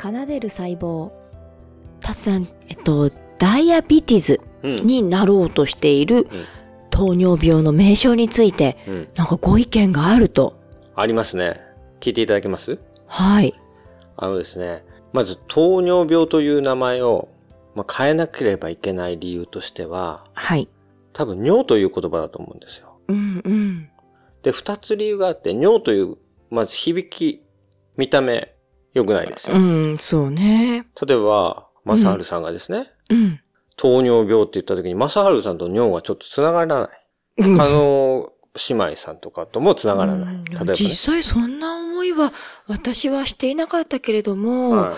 奏でる細胞。たつさん、えっと、ダイアビティズうん。になろうとしているうん糖尿病の名称について、うん。なんかご意見があると。ありますね。聞いていただけます？はい。あのですね、まず糖尿病という名前を、まあ、変えなければいけない理由としては、はい。多分尿という言葉だと思うんですよ。うんうん。で、二つ理由があって、尿という、まず響き、見た目、良くないですよ。うん、そうね。例えば、マサハルさんがですね、うん。糖尿病って言った時に、マサハルさんと尿がちょっと繋がらない。うん他の姉妹さんとかとも繋がらない。うん例えばね。実際そんな思いは私はしていなかったけれども、はい。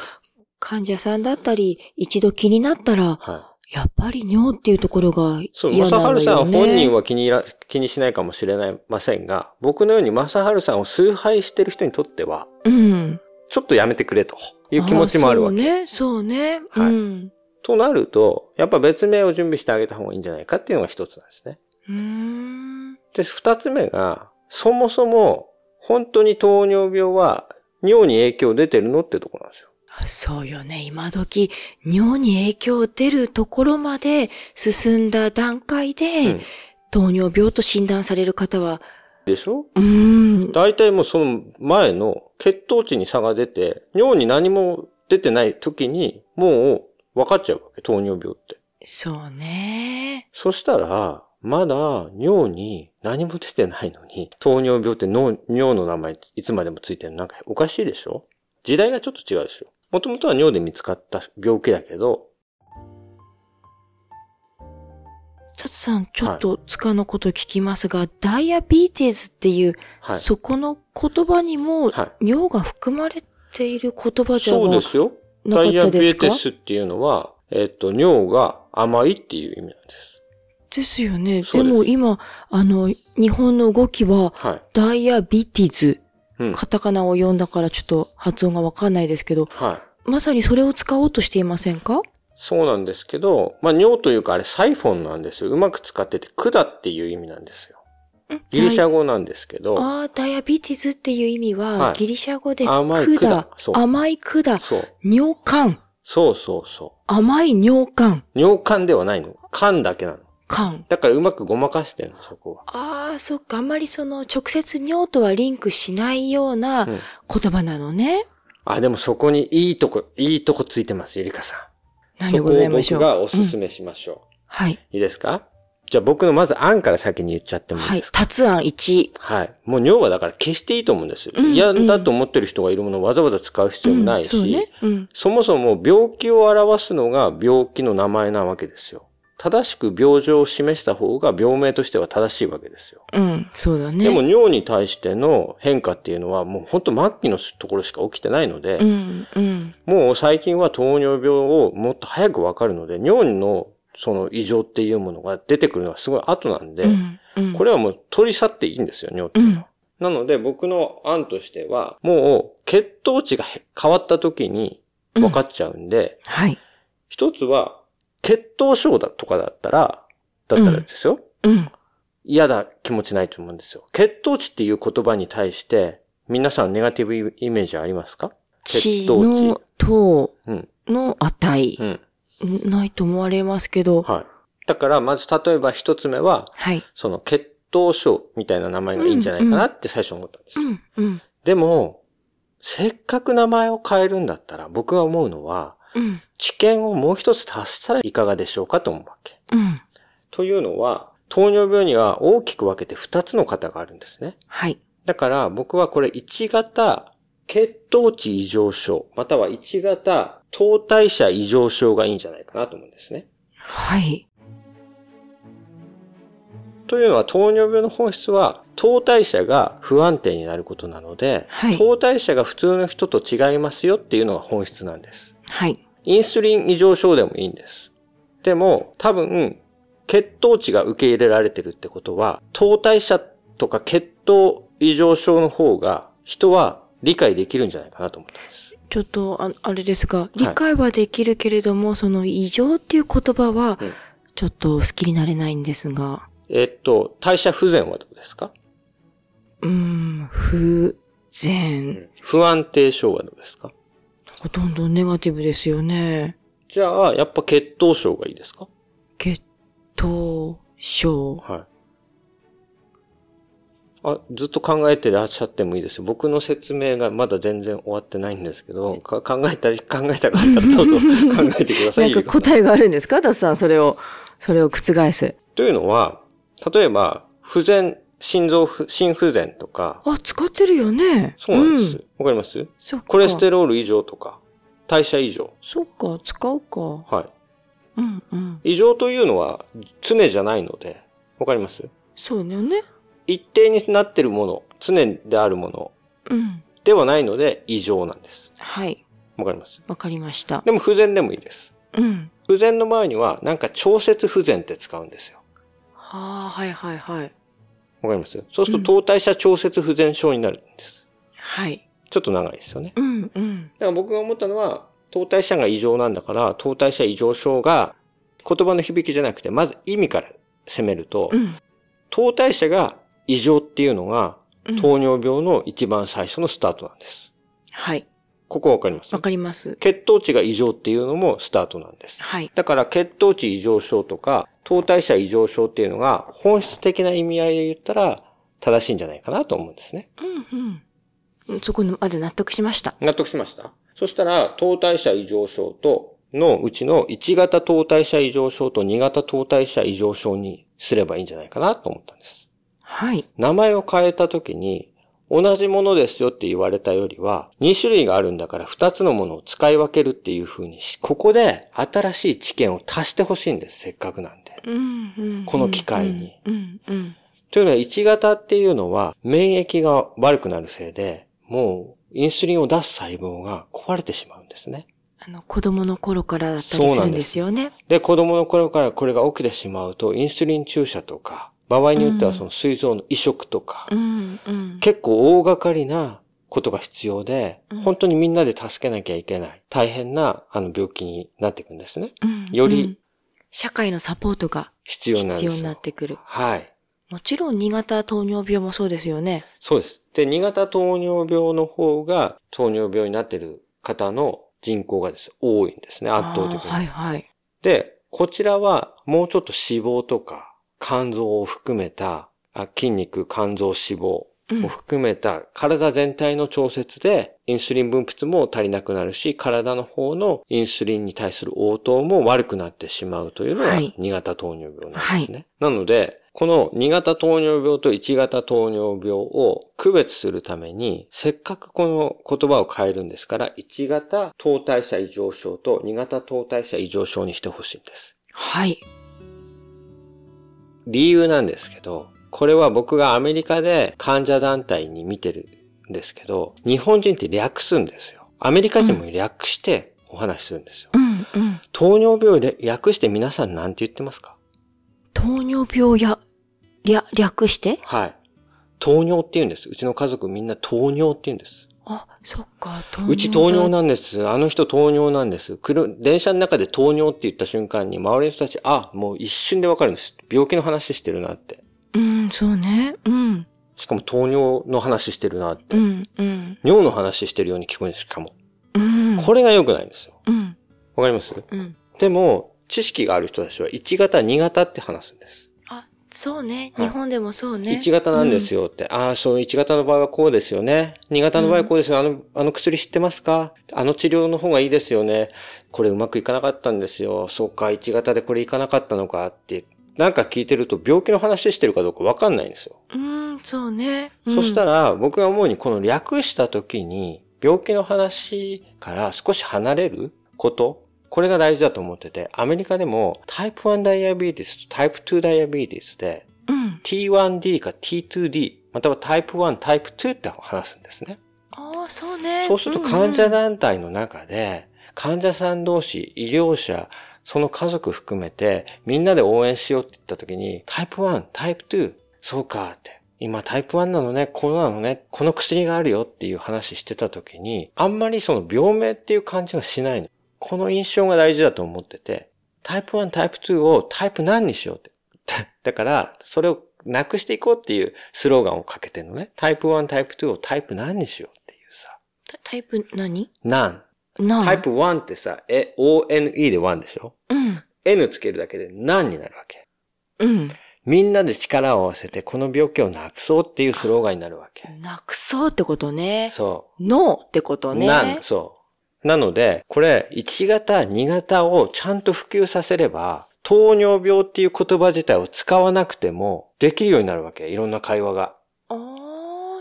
患者さんだったり、一度気になったら、はい。やっぱり尿っていうところがそう、嫌マサハなのよルさんね。本人は気にら気にしないかもしれませんが、僕のようにマサハルさんを崇拝してる人にとっては、うん。ちょっとやめてくれという気持ちもあるわけ。そうね、そうね。はいうん。となると、やっぱ別名を準備してあげた方がいいんじゃないかっていうのが一つなんですね。うーん。で、二つ目が、そもそも、本当に糖尿病は尿に影響出てるのってところなんですよ。そうよね。今時、尿に影響出るところまで進んだ段階で、うん糖尿病と診断される方は、でしょ？うーん。大体もうその前の血糖値に差が出て、尿に何も出てない時に、もう分かっちゃうわけ、糖尿病って。そうね。そしたら、まだ尿に何も出てないのに、糖尿病って脳尿の名前いつまでもついてるの？なんかおかしいでしょ？時代がちょっと違うでしょもともとは尿で見つかった病気だけど、タツさん、ちょっと塚のこと聞きますが、ダイアビーティズっていう、はい。そこの言葉にも、はい。尿が含まれている言葉じゃそうなですよ。なかっダイアビたですかエテスっていうのは、えっと、尿が甘いっていう意味なんです。ですよね。そうですでも今、あの、日本の動きは、はい。ダイアビティズ、うん。カタカナを読んだからちょっと発音がわかんないですけど、はい。まさにそれを使おうとしていませんか？そうなんですけど、まあ、尿というかあれサイフォンなんですよ。うまく使ってて、管っていう意味なんですよ。ギリシャ語なんですけど、ああ、ダイアビティズっていう意味は、はいギリシャ語で甘い管そう甘い管、そう。尿管、そうそうそ甘い尿管、う。尿管ではないの。管だけなの。管。だからうまくごまかしてるの、そこは。ああ、そっか。あんまりその直接尿とはリンクしないようなうん言葉なのね。あ、でもそこにいいとこ、いいとこついてます、ゆりかさん。なんでございましょう？そこを僕がおすうんすめしましょう。はい。いいですか？じゃあ僕のまず案から先に言っちゃってもいいはいです。か？達案1。はい。もう尿はだから消していいと思うんですよ。うん嫌だと思ってる人がいるものをわざわざ使う必要もないし、うん、そうね。うん。そもそも病気を表すのが病気の名前なわけですよ。正しく病状を示した方が病名としては正しいわけですよ。うん、そうだね。でも尿に対しての変化っていうのはもう本当末期のところしか起きてないので、うん、うん。もう最近は糖尿病をもっと早くわかるので、尿のその異常っていうものが出てくるのはすごい後なんで、うん、うん。これはもう取り去っていいんですよ、尿っていうのは。なので僕の案としては、もう血糖値がへ変わった時に分かっちゃうんで、はい。一つは血糖症だとかだったら、だったらですよ、うん。嫌だ気持ちないと思うんですよ。血糖値っていう言葉に対して、皆さんネガティブイメージありますか？血血糖値の糖うん。の値う。ん。ないと思われますけど。はい。だから、まず例えば一つ目は、はい。その血糖症みたいな名前がいいんじゃないかなって最初思ったんです。うん、うん、でも、せっかく名前を変えるんだったら、僕が思うのは、うん、知見をもう一つ足したらいかがでしょうかと思うわけ。うん。というのは、糖尿病には大きく分けて二つの型があるんですね。はい。だから僕はこれ1型血糖値異常症、または1型糖代謝異常症がいいんじゃないかなと思うんですね。はい。というのは糖尿病の本質は糖代謝が不安定になることなので、はい糖代謝が普通の人と違いますよっていうのが本質なんです。はい。インスリン異常症でもいいんです。でも多分血糖値が受け入れられてるってことは糖代謝とか血糖異常症の方が人は理解できるんじゃないかなと思ったんです。ちょっと、ああれですが、理解はできるけれども、その異常っていう言葉はうん、ちょっと好きになれないんですが、えっと、代謝不全はどうですか、うーん、不全。不安定症はどうですか？ほとんどネガティブですよね。じゃあ、やっぱ血糖症がいいですか？血糖症。はい。あ、ずっと考えてらっしゃってもいいですよ。僕の説明がまだ全然終わってないんですけど、か考えたり、考えたかったらどうぞ 考えてくださ。ないんか答えがあるんですか？ダスさん、それを、それを覆す。というのは、例えば、不全、心臓不、心不全とか、あ、使ってるよね。そうなんです。わ、うん、かります？そっか。コレステロール異常とか、代謝異常。そっか、使うか。はい。うんうん。異常というのは常じゃないので、わかります？そうだよね。一定になってるもの、常であるものうん。ではないので異常なんです。はい。わかります？わかりました。でも不全でもいいです。うん。不全の前にはなんか調節不全って使うんですよ。はあ、はいはいはい。わかります？そうすると糖代謝調節不全症になるんです。はい。ちょっと長いですよね。うんうん。だから僕が思ったのは、糖代謝が異常なんだから、糖代謝異常症が言葉の響きじゃなくて、まず意味から攻めると、うん。糖代謝が異常っていうのが、うん糖尿病の一番最初のスタートなんです。はい。ここわかります？わかります。血糖値が異常っていうのもスタートなんです。はい。だから血糖値異常症とか、糖代謝異常症っていうのが本質的な意味合いで言ったら正しいんじゃないかなと思うんですね。うんうん。そこまで納得しました。納得しましたそしたら、糖代謝異常症と、のうちの1型糖代謝異常症と2型糖代謝異常症にすればいいんじゃないかなと思ったんです。はい。名前を変えた時に、同じものですよって言われたよりは、2種類があるんだから2つのものを使い分けるっていう風にし、ここで新しい知見を足してほしいんです、せっかくなんで。この機会に。うんうん。というのは1型っていうのは免疫が悪くなるせいで、もうインスリンを出す細胞が壊れてしまうんですね。あの、子供の頃からだったりするんですよね。で、子供の頃からこれが起きてしまうと、インスリン注射とか、場合によってはその膵臓の移植とか、うんうん。結構大掛かりなことが必要で、うん本当にみんなで助けなきゃいけない。大変なあの病気になっていくんですね。うんよりうん社会のサポートが必要。必要になってくる。はい。もちろん2型糖尿病もそうですよね。そうです。で、2型糖尿病の方が糖尿病になっている方の人口がですね多いんですね、圧倒的に。はいはい。で、こちらはもうちょっと脂肪とか肝臓を含めたあ筋肉、肝臓、脂肪うんを含めた体全体の調節でインスリン分泌も足りなくなるし、体の方のインスリンに対する応答も悪くなってしまうというのがはい2型糖尿病なんですね。なので、この2型糖尿病と1型糖尿病を区別するために、せっかくこの言葉を変えるんですから、1型糖代謝異常症と2型糖代謝異常症にしてほしいんです。はい。理由なんですけど、これは僕がアメリカで患者団体に見てるんですけど、日本人って略すんですよ。アメリカ人も略してお話しするんですよ。うんうん。糖尿病を略して皆さんなんて言ってますか？糖尿病や、略、略して？はい。糖尿って言うんです。うちの家族みんな糖尿って言うんです。あ、そっか、糖尿うち糖尿な。なんです。あの人糖尿なんです。くる電車の中で糖尿って言った瞬間に周りの人たち、あ、もう一瞬でわかるんです。病気の話してるなって。うん、そうね。うん。しかも糖尿の話してるなって。うん、うん。尿の話してるように聞こえるしかも。うん。これが良くないんですよ。うん。わかります？うん。でも、知識がある人たちは1型、2型って話すんです。あ、そうね。はい日本でもそうね。1型なんですよって。ああ、そう、1型の場合はこうですよね。2型の場合はこうですよ。あの、あの薬知ってますか？あの治療の方がいいですよね。これうまくいかなかったんですよ。そうか、1型でこれいかなかったのかって。なんか聞いてると病気の話してるかどうかわかんないんですよ。うん、そうね。うんそしたら、僕が思うにこの略した時に、病気の話から少し離れること、これが大事だと思ってて、アメリカでもタイプ1ダイアビーティスとタイプ2ダイアビーティスで、うん。T1D か T2D、またはタイプ1、タイプ2って話すんですね。ああ、そうね。そうすると患者団体の中で、患者さん同士、医療者、その家族含めて、みんなで応援しようって言った時に、タイプ1、タイプ2、そうかって。今タイプ1なのね、こうなのね、この薬があるよっていう話してた時に、あんまりその病名っていう感じがしないの。この印象が大事だと思ってて、タイプ1、タイプ2をタイプ何にしようって。だから、それをなくしていこうっていうスローガンをかけてるのね。タイプ1、タイプ2をタイプ何にしようっていうさ。タタイプ何？何なタイプ1ってさ、え、ONE で1でしょ？うん。?N つけるだけで何になるわけ？うん。みんなで力を合わせてこの病気をなくそうっていうスローガンになるわけ。なくそうってことね。そノーってことう。ね。なん、そう。なので、これ、1型、2型をちゃんと普及させれば、糖尿病っていう言葉自体を使わなくてもできるようになるわけ。いろんな会話が。あ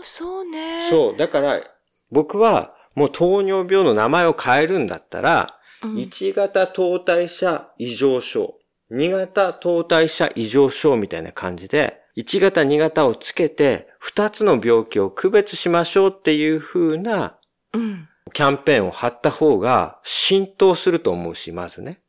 あ、そうね。そう。だから、僕はもう糖尿病の名前を変えるんだったら、うん。1型糖代謝異常症、2型糖代謝異常症みたいな感じで、1型2型をつけて、2つの病気を区別しましょうっていう風なうん。キャンペーンを貼った方が浸透すると思うし、まずね。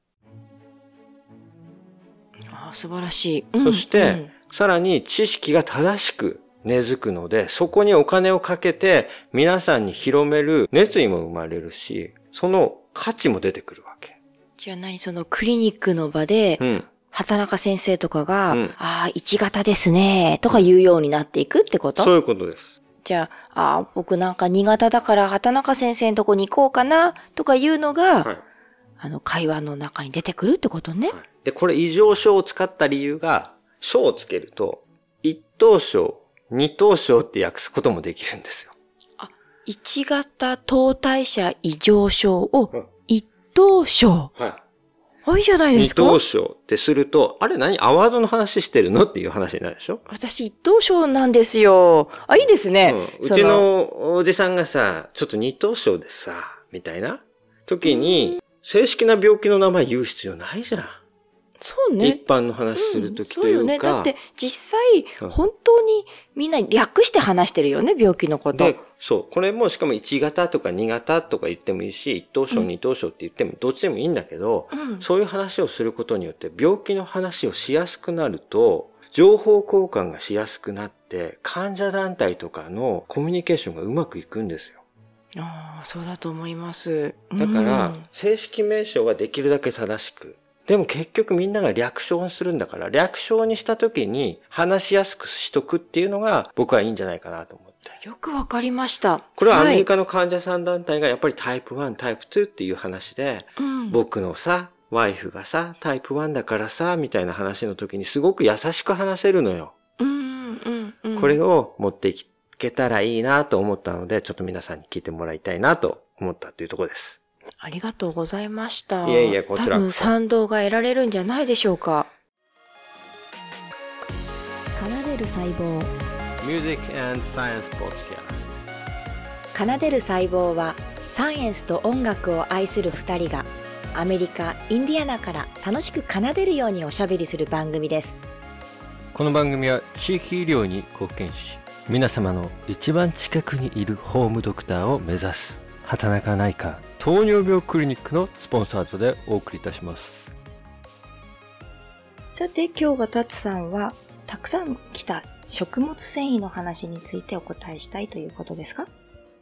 ああ、素晴らしい。うんそして、さらに知識が正しく根付くので、そこにお金をかけて皆さんに広める熱意も生まれるし、その価値も出てくるわけ。じゃあ何そのクリニックの場で、うん。畑中先生とかが、うんああ、1型ですね、とか言うようになっていくってこと？そういうことです。じゃあ、ああ、僕なんか2型だから畑中先生のとこに行こうかな、とかいうのが、はい。あの、会話の中に出てくるってことね。で、これ異常症を使った理由が、症をつけると、一等症、二等症って訳すこともできるんですよ。1型糖代謝異常症をうん一等症。はあ、いいじゃないい。二ですか等症ってすると、あれ何？アワードの話してるの？っていう話になるでしょ？私一等症なんですよ。あ、いいですね。うん、うそちのおじさんがさ、ちょっと二等症でさ、みたいな時に、正式な病気の名前言う必要ないじゃん。そうね。一般の話するときというか。そうよね。だって実際、うん本当にみんな略して話してるよね、病気のこと。で、そう。これもしかも1型とか2型とか言ってもいいし、一等症、うん二等症って言ってもどっちでもいいんだけど、うん。そういう話をすることによって病気の話をしやすくなると、情報交換がしやすくなって、患者団体とかのコミュニケーションがうまくいくんですよ。ああ、そうだと思います。だから、うん正式名称はできるだけ正しく。でも結局みんなが略称にするんだから、略称にした時に話しやすくしとくっていうのが僕はいいんじゃないかなと思って。よくわかりました。これはアメリはいカの患者さん団体がやっぱりタイプ1、タイプ2っていう話で、うん、僕のさ、ワイフがさ、タイプ1だからさ、みたいな話の時にすごく優しく話せるのよ。うんうんうん。これを持っていけたらいいなと思ったので、ちょっと皆さんに聞いてもらいたいなと思ったというところです。ありがとうございました。いえいえこちら多分賛同が得られるんじゃないでしょうか。奏でる細胞。Music and Science Podcast 奏でる細胞はサイエンスと音楽を愛する二人がアメリカ・インディアナから楽しく奏でるようにおしゃべりする番組です。この番組は地域医療に貢献し皆様の一番近くにいるホームドクターを目指す畑中内科糖尿病クリニックのスポンサードでお送りいたしますさて今日はタツさんはたくさん来た食物繊維の話についてお答えしたいということですか？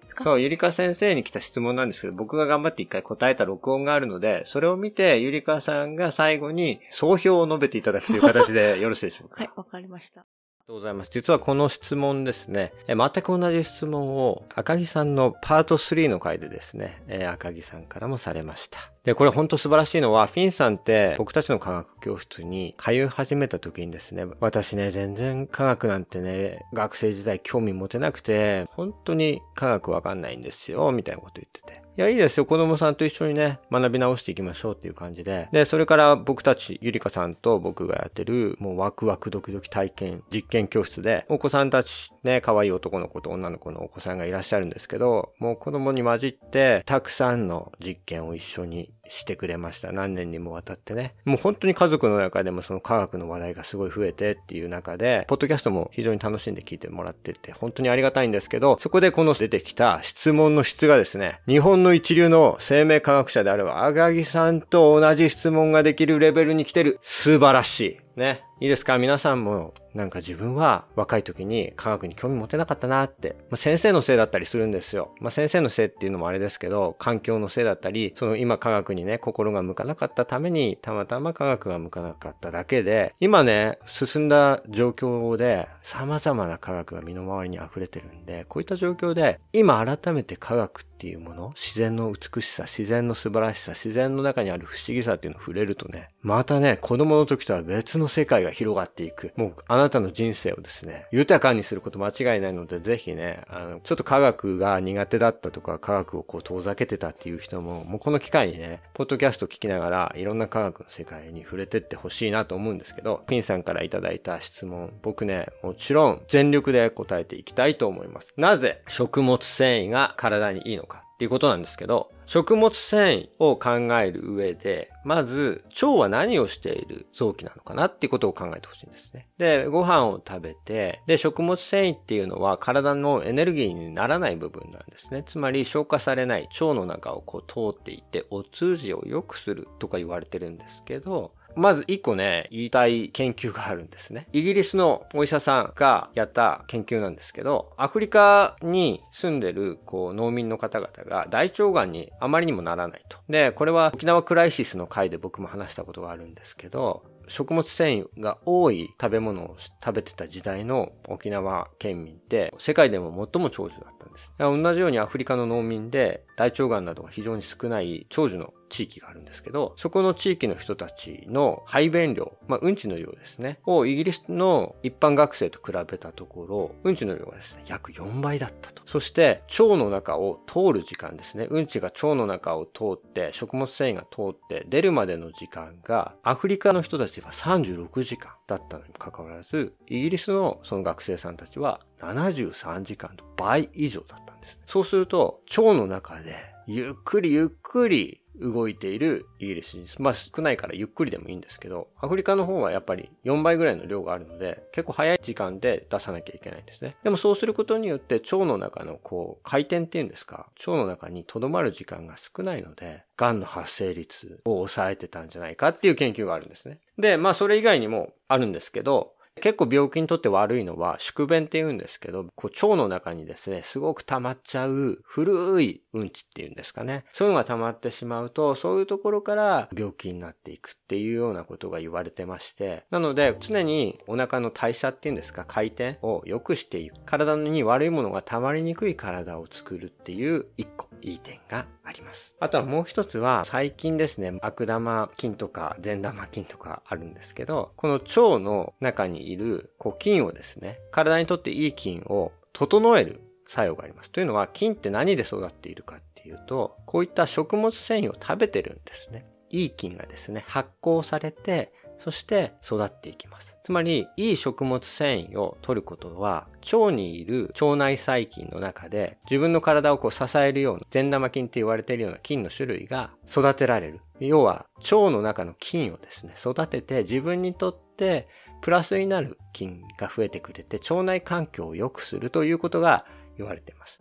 そう、ゆりか先生に来た質問なんですけど、僕が頑張って一回答えた録音があるので、それを見て、ゆりかさんが最後に総評を述べていただくという形でよろしいでしょうか？はい、わかりました。とうございます。実はこの質問ですね、全く同じ質問を赤木さんのパート3の回でですね、赤木さんからもされました。で、これ本当素晴らしいのは、フィンさんって僕たちの科学教室に通い始めた時にですね、私ね、全然科学なんてね、学生時代興味持てなくて、本当に科学わかんないんですよ、みたいなこと言ってて。いや、いいですよ。子供さんと一緒にね、学び直していきましょうっていう感じで。で、それから僕たち、ゆりかさんと僕がやってる、もうワクワクドキドキ体験、実験教室で、お子さんたち、ね、可愛い男の子と女の子のお子さんがいらっしゃるんですけど、もう子供に混じって、たくさんの実験を一緒にしてくれました。何年にもわたってね。もう本当に家族の中でもその科学の話題がすごい増えてっていう中で、ポッドキャストも非常に楽しんで聞いてもらってて、本当にありがたいんですけど、そこでこの出てきた質問の質がですね、日本の一流の生命科学者である赤木さんと同じ質問ができるレベルに来てる。素晴らしい。ね。いいですか？皆さんもなんか自分は若い時に科学に興味持てなかったなって。まあ、先生のせいだったりするんですよ。まあ、先生のせいっていうのもあれですけど、環境のせいだったり、その今科学にね、心が向かなかったために、たまたま科学が向かなかっただけで、今ね、進んだ状況で様々な科学が身の回りに溢れてるんで、こういった状況で、今改めて科学っていうもの、自然の美しさ、自然の素晴らしさ、自然の中にある不思議さっていうのを触れるとね、またね、子供の時とは別の世界が広がっていく。もう、あなたの人生をですね、豊かにすること間違いないので、ぜひね、あの、ちょっと科学が苦手だったとか、科学をこう遠ざけてたっていう人も、もうこの機会にね、ポッドキャスト聞きながら、いろんな科学の世界に触れてってほしいなと思うんですけど、ピンさんからいただいた質問、僕ね、もちろん全力で答えていきたいと思います。なぜ食物繊維が体にいいのかっていうことなんですけど、食物繊維を考える上で、まず、腸は何をしている臓器なのかなっていうことを考えてほしいんですね。で、ご飯を食べて、で、食物繊維っていうのは体のエネルギーにならない部分なんですね。つまり消化されない腸の中をこう通っていって、お通じを良くするとか言われてるんですけど、まず一個ね、言いたい研究があるんですね。イギリスのお医者さんがやった研究なんですけど、アフリカに住んでるこう農民の方々が大腸がんにあまりにもならないと。で、これは沖縄クライシスの回で僕も話したことがあるんですけど、食物繊維が多い食べ物を食べてた時代の沖縄県民って世界でも最も長寿だったんです。同じようにアフリカの農民で大腸がんなどが非常に少ない長寿の地域があるんですけど、そこの地域の人たちの排便量、まあ、うんちの量ですね、をイギリスの一般学生と比べたところ、うんちの量がですね、約4倍だったと。そして、腸の中を通る時間ですね、うんちが腸の中を通って、食物繊維が通って出るまでの時間が、アフリカの人たちは36時間だったのにもかかわらず、イギリスのその学生さんたちは73時間と倍以上だったんです。そうすると、腸の中でゆっくりゆっくり動いているイギリス人です。まあ少ないからゆっくりでもいいんですけど、アフリカの方はやっぱり4倍ぐらいの量があるので、結構早い時間で出さなきゃいけないんですね。でもそうすることによって腸の中のこう回転っていうんですか、腸の中に留まる時間が少ないので、癌の発生率を抑えてたんじゃないかっていう研究があるんですね。で、まあそれ以外にもあるんですけど、結構病気にとって悪いのは宿便って言うんですけど、こう腸の中にですね、すごく溜まっちゃう古いうんちっていうんですかね。そういうのが溜まってしまうと、そういうところから病気になっていくっていうようなことが言われてまして、なので常にお腹の代謝っていうんですか、回転を良くしていく。体に悪いものが溜まりにくい体を作るっていう一個いい点があります。あとはもう一つは最近ですね、悪玉菌とか善玉菌とかあるんですけど、この腸の中にいるこう菌をですね、体にとっていい菌を整える作用があります。というのは菌って何で育っているかっていうと、こういった食物繊維を食べてるんですね。いい菌がですね、発酵されてそして育っていきます。つまり、いい食物繊維を取ることは、腸にいる腸内細菌の中で、自分の体をこう支えるような、善玉菌って言われているような菌の種類が育てられる。要は、腸の中の菌をですね、育てて自分にとってプラスになる菌が増えてくれて、腸内環境を良くするということが言われています。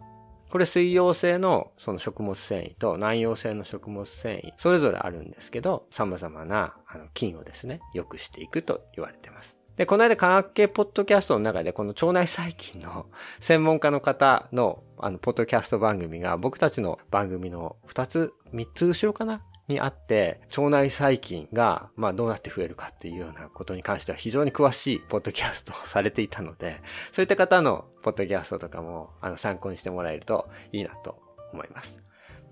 これ水溶性のその食物繊維と南溶性の食物繊維、それぞれあるんですけど、様々なあの菌をですね、良くしていくと言われてます。で、この間科学系ポッドキャストの中でこの腸内細菌の 専門家の方のあの、ポッドキャスト番組が僕たちの番組の2つ、3つ後ろかなにあって、腸内細菌が、まあどうなって増えるかっていうようなことに関しては非常に詳しいポッドキャストをされていたので、そういった方のポッドキャストとかも、あの、参考にしてもらえるといいなと思います。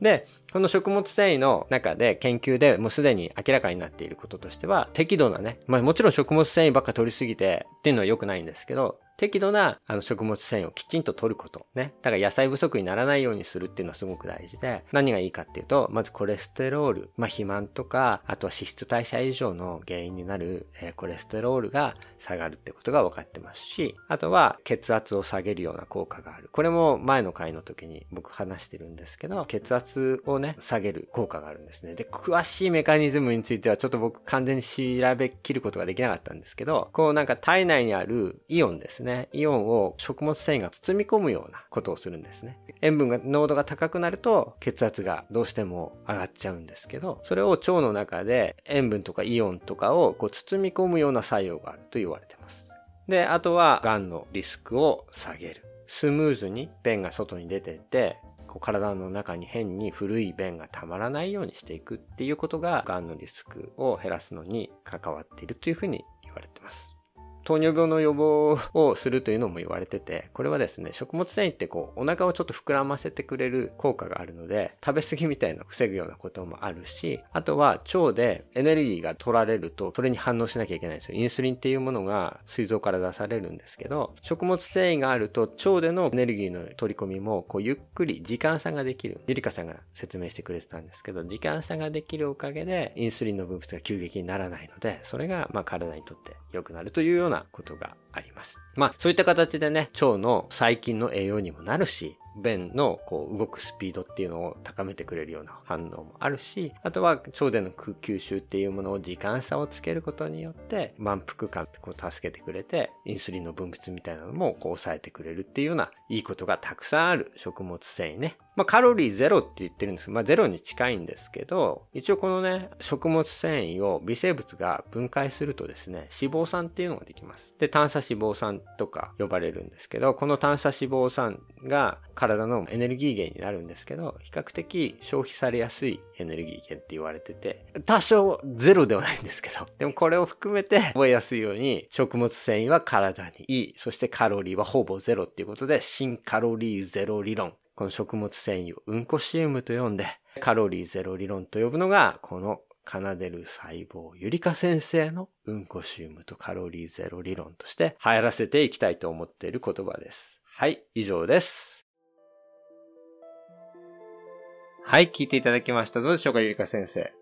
で、この食物繊維の中で研究でもうすでに明らかになっていることとしては、適度なね、まあもちろん食物繊維ばっか取りすぎてっていうのは良くないんですけど、適度なあの食物繊維をきちんと取ること。ね。だから野菜不足にならないようにするっていうのはすごく大事で、何がいいかっていうと、まずコレステロール、まあ肥満とか、あとは脂質代謝異常の原因になる、えー、コレステロールが下がるってことが分かってますし、あとは血圧を下げるような効果がある。これも前の回の時に僕話してるんですけど、血圧をね、下げる効果があるんですね。で、詳しいメカニズムについてはちょっと僕完全に調べきることができなかったんですけど、こうなんか体内にあるイオンですね。ね、イオンを食物繊維が包み込むようなことをするんですね。塩分が、濃度が高くなると血圧がどうしても上がっちゃうんですけど、それを腸の中で塩分とかイオンとかをこう包み込むような作用があると言われてます。で、あとは、癌のリスクを下げる。スムーズに便が外に出てって、こう体の中に変に古い便がたまらないようにしていくっていうことが、癌のリスクを減らすのに関わっているというふうに言われてます。糖尿病の予防をするというのも言われてて、これはですね、食物繊維ってこう、お腹をちょっと膨らませてくれる効果があるので、食べ過ぎみたいなのを防ぐようなこともあるし、あとは腸でエネルギーが取られると、それに反応しなきゃいけないんですよ。インスリンっていうものが膵臓から出されるんですけど、食物繊維があると腸でのエネルギーの取り込みも、こう、ゆっくり時間差ができる。ゆりかさんが説明してくれてたんですけど、時間差ができるおかげで、インスリンの分泌が急激にならないので、それが、まあ、体にとって良くなるというようななことがあります。まあ、そういった形でね、腸の細菌の栄養にもなるし、便のこう動くスピードっていうのを高めてくれるような反応もあるし、あとは腸での吸収っていうものを時間差をつけることによって満腹感ってこう助けてくれて、インスリンの分泌みたいなのもこう抑えてくれるっていうようないいことがたくさんある食物繊維ね。まあ、カロリーゼロって言ってるんですけど、まあ、ゼロに近いんですけど、一応このね、食物繊維を微生物が分解するとですね、脂肪酸っていうのができます。で、炭鎖脂肪酸とか呼ばれるんですけど、この炭鎖脂肪酸が体のエネルギー源になるんですけど、比較的消費されやすいエネルギー源って言われてて、多少ゼロではないんですけど、でもこれを含めて覚えやすいように、食物繊維は体にいい、そしてカロリーはほぼゼロっていうことで、新カロリーゼロ理論。この食物繊維をうんこシウムと呼んで、カロリーゼロ理論と呼ぶのが、この奏でる細胞ゆりか先生のうんこシウムとカロリーゼロ理論として流行らせていきたいと思っている言葉です。はい、以上です。はい、聞いていただきました。どうでしょうか、ゆりか先生。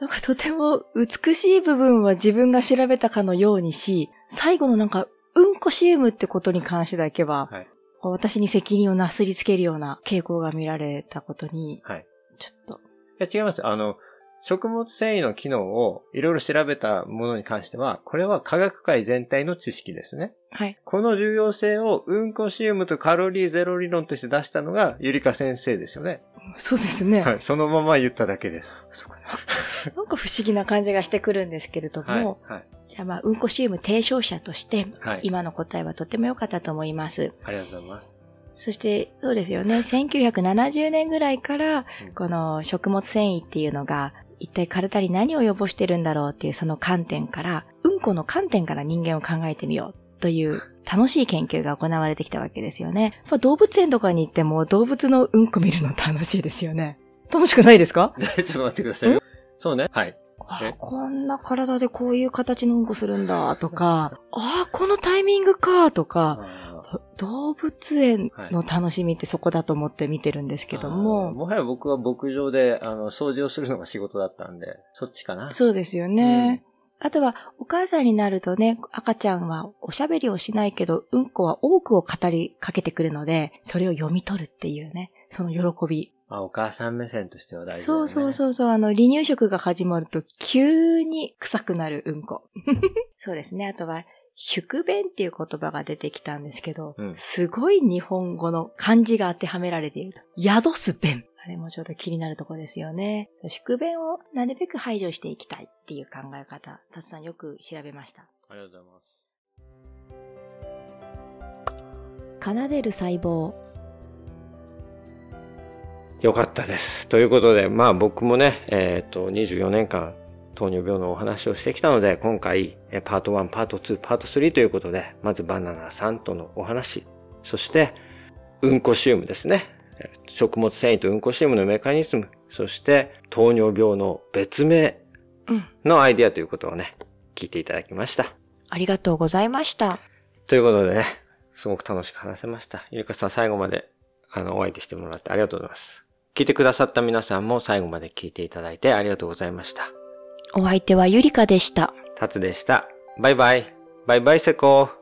なんかとても美しい部分は自分が調べたかのようにし、最後のなんか、うんこシウムってことに関してだけは、はい、私に責任をなすりつけるような傾向が見られたことに、はい。ちょっと。いや、違います。あの、食物繊維の機能をいろいろ調べたものに関しては、これは科学界全体の知識ですね。はい。この重要性をうんこシウムとカロリーゼロ理論として出したのがゆりか先生ですよね。そうですね。はい。そのまま言っただけです。そうかな。なんか不思議な感じがしてくるんですけれども、はい。はい、じゃあまあ、うんこシウム提唱者として、はい、今の答えはとても良かったと思います。ありがとうございます。そして、そうですよね。1970年ぐらいから、この食物繊維っていうのが、一体体に何を予防してるんだろうっていうその観点から、うんこの観点から人間を考えてみようという楽しい研究が行われてきたわけですよね。動物園とかに行っても動物のうんこ見るの楽しいですよね。楽しくないですか？ちょっと待ってください。そうね。はい。こんな体でこういう形のうんこするんだとか、ああ、このタイミングかとか、動物園の楽しみってそこだと思って見てるんですけども。もはや僕は牧場で、あの、掃除をするのが仕事だったんで、そっちかな。そうですよね。うん、あとは、お母さんになるとね、赤ちゃんはおしゃべりをしないけど、うんこは多くを語りかけてくるので、それを読み取るっていうね、その喜び。あ、お母さん目線としては大事、ね、そうそうそうそう、あの、離乳食が始まると急に臭くなるうんこ。そうですね。あとは、宿便っていう言葉が出てきたんですけど、うん、すごい日本語の漢字が当てはめられていると。宿す便。あれもちょっと気になるとこですよね。宿便をなるべく排除していきたいっていう考え方、たつさんよく調べました。ありがとうございます。奏でる細胞。よかったです。ということで、まあ僕もね、えっ、ー、と、24年間糖尿病のお話をしてきたので、今回、パート1、パート2、パート3ということで、まずバナナ3とのお話、そして、うんこシウムですね。食物繊維とうんこシウムのメカニズム、そして糖尿病の別名のアイディアということをね、聞いていただきました。ありがとうございました。ということでね、すごく楽しく話せました。ゆりかさん最後まで、あの、お相手してもらってありがとうございます。聞いてくださった皆さんも最後まで聞いていただいてありがとうございました。お相手はゆりかでした。たつでした。バイバイ。バイバイセコー